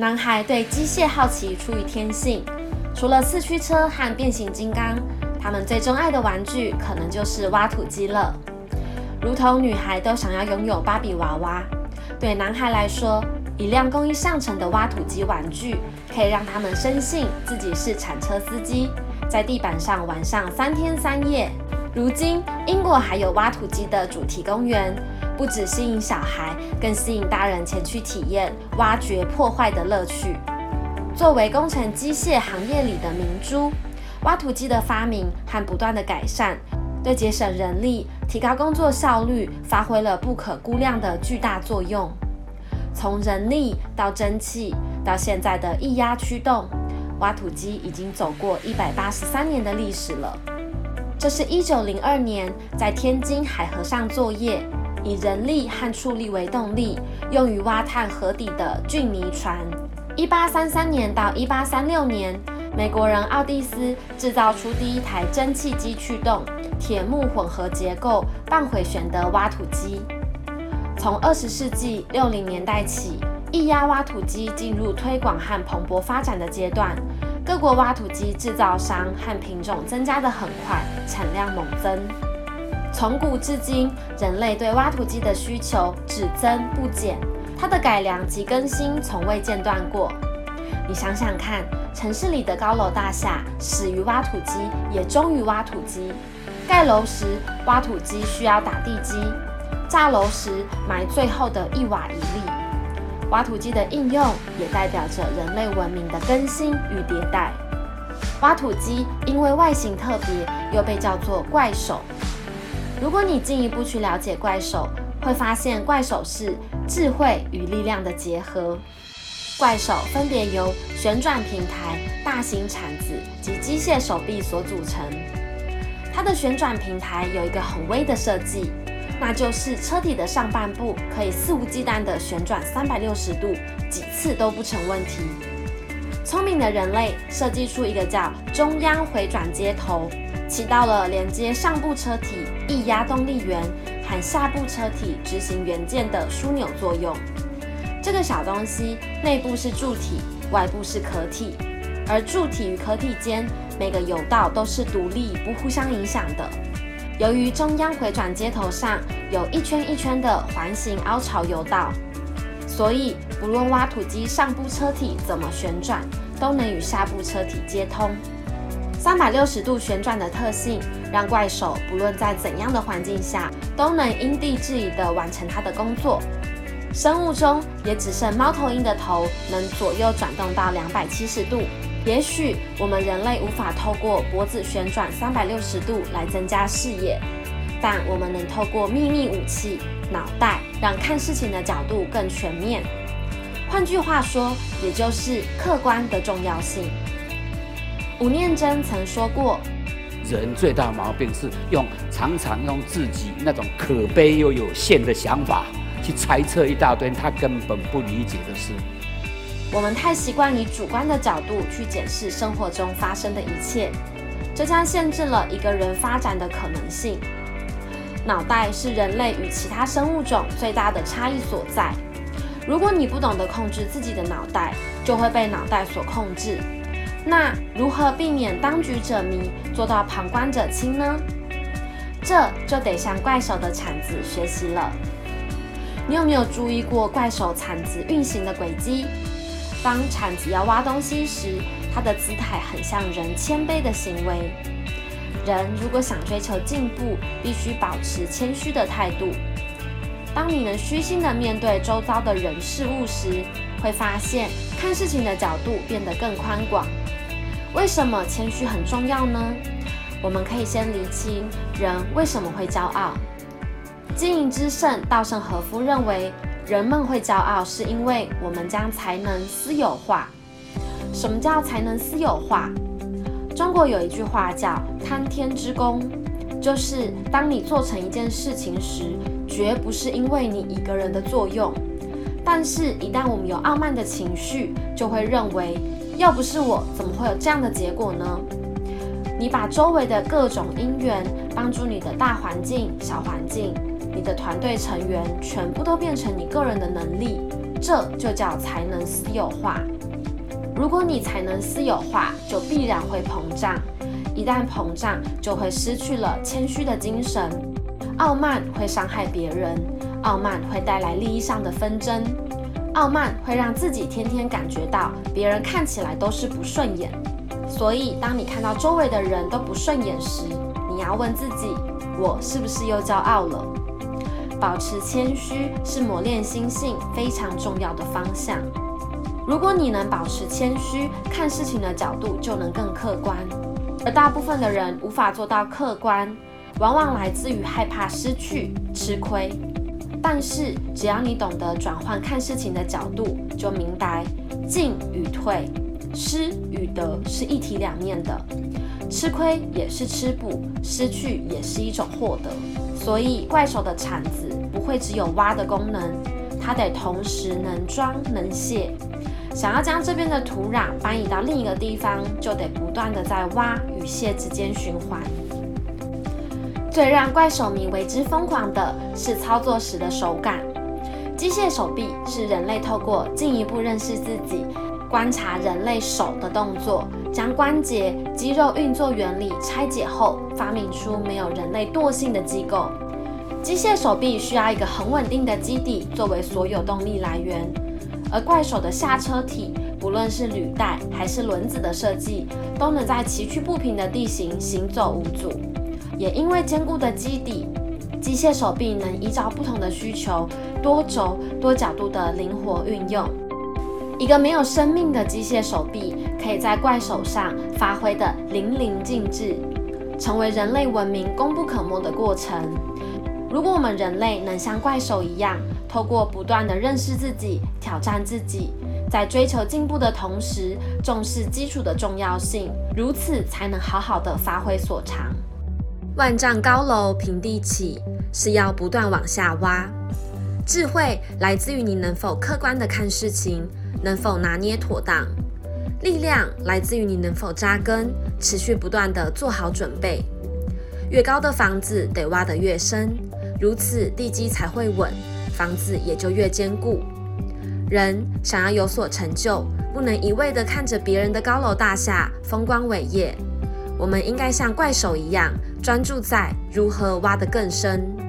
男孩对机械好奇出于天性，除了四驱车和变形金刚，他们最钟爱的玩具可能就是挖土机了。如同女孩都想要拥有芭比娃娃，对男孩来说，一辆工艺上乘的挖土机玩具可以让他们深信自己是铲车司机，在地板上玩上三天三夜。如今，英国还有挖土机的主题公园。不只吸引小孩，更吸引大人前去体验挖掘破坏的乐趣。作为工程机械行业里的明珠，挖土机的发明和不断的改善，对节省人力、提高工作效率发挥了不可估量的巨大作用。从人力到蒸汽，到现在的液压驱动，挖土机已经走过一百八十三年的历史了。这是一九零二年在天津海河上作业。以人力和畜力为动力，用于挖探河底的郡尼船。一八三三年到一八三六年，美国人奥蒂斯制造出第一台蒸汽机驱动、铁木混合结构半回旋的挖土机。从二十世纪六零年代起，液压挖土机进入推广和蓬勃发展的阶段。各国挖土机制造商和品种增加得很快，产量猛增。从古至今，人类对挖土机的需求只增不减，它的改良及更新从未间断过。你想想看，城市里的高楼大厦始于挖土机，也终于挖土机。盖楼时，挖土机需要打地基；炸楼时，埋最后的一瓦一粒。挖土机的应用也代表着人类文明的更新与迭代。挖土机因为外形特别，又被叫做怪手。如果你进一步去了解怪手，会发现怪手是智慧与力量的结合。怪手分别由旋转平台、大型铲子及机械手臂所组成。它的旋转平台有一个很微的设计，那就是车体的上半部可以肆无忌惮地旋转三百六十度，几次都不成问题。聪明的人类设计出一个叫中央回转接头。起到了连接上部车体液压动力源和下部车体执行元件的枢纽作用。这个小东西内部是柱体，外部是壳体，而柱体与壳体间每个油道都是独立不互相影响的。由于中央回转接头上有一圈一圈的环形凹槽油道，所以不论挖土机上部车体怎么旋转，都能与下部车体接通。三百六十度旋转的特性，让怪手不论在怎样的环境下，都能因地制宜地完成它的工作。生物中也只剩猫头鹰的头能左右转动到两百七十度。也许我们人类无法透过脖子旋转三百六十度来增加视野，但我们能透过秘密武器——脑袋，让看事情的角度更全面。换句话说，也就是客观的重要性。吴念真曾说过：“人最大的毛病是用常常用自己那种可悲又有限的想法去猜测一大堆他根本不理解的事。我们太习惯以主观的角度去检视生活中发生的一切，这将限制了一个人发展的可能性。脑袋是人类与其他生物种最大的差异所在。如果你不懂得控制自己的脑袋，就会被脑袋所控制。”那如何避免当局者迷，做到旁观者清呢？这就得向怪手的铲子学习了。你有没有注意过怪手铲子运行的轨迹？当铲子要挖东西时，它的姿态很像人谦卑的行为。人如果想追求进步，必须保持谦虚的态度。当你能虚心地面对周遭的人事物时，会发现看事情的角度变得更宽广。为什么谦虚很重要呢？我们可以先厘清人为什么会骄傲。经营之圣稻盛和夫认为，人们会骄傲是因为我们将才能私有化。什么叫才能私有化？中国有一句话叫“贪天之功”，就是当你做成一件事情时，绝不是因为你一个人的作用。但是，一旦我们有傲慢的情绪，就会认为。要不是我，怎么会有这样的结果呢？你把周围的各种因缘，帮助你的大环境、小环境，你的团队成员，全部都变成你个人的能力，这就叫才能私有化。如果你才能私有化，就必然会膨胀。一旦膨胀，就会失去了谦虚的精神。傲慢会伤害别人，傲慢会带来利益上的纷争，傲慢会让自己天天感觉到别人看起来都是不顺眼。所以，当你看到周围的人都不顺眼时，你要问自己：我是不是又骄傲了？保持谦虚是磨练心性非常重要的方向。如果你能保持谦虚，看事情的角度就能更客观。而大部分的人无法做到客观，往往来自于害怕失去、吃亏。但是只要你懂得转换看事情的角度，就明白进与退、失与得是一体两面的。吃亏也是吃补，失去也是一种获得。所以怪手的铲子不会只有挖的功能，它得同时能装能卸。想要将这边的土壤搬移到另一个地方，就得不断的在挖与卸之间循环。最让怪手迷为之疯狂的是操作时的手感。机械手臂是人类透过进一步认识自己，观察人类手的动作，将关节、肌肉运作原理拆解后，发明出没有人类惰性的机构。机械手臂需要一个很稳定的基底作为所有动力来源。而怪手的下车体，不论是履带还是轮子的设计，都能在崎岖不平的地形行走无阻。也因为坚固的基底，机械手臂能依照不同的需求，多轴多角度的灵活运用。一个没有生命的机械手臂，可以在怪手上发挥的淋漓尽致，成为人类文明功不可没的过程。如果我们人类能像怪手一样，透过不断的认识自己、挑战自己，在追求进步的同时，重视基础的重要性，如此才能好好的发挥所长。万丈高楼平地起，是要不断往下挖。智慧来自于你能否客观的看事情，能否拿捏妥当；力量来自于你能否扎根，持续不断的做好准备。越高的房子得挖得越深，如此地基才会稳。房子也就越坚固。人想要有所成就，不能一味的看着别人的高楼大厦、风光伟业。我们应该像怪手一样，专注在如何挖得更深。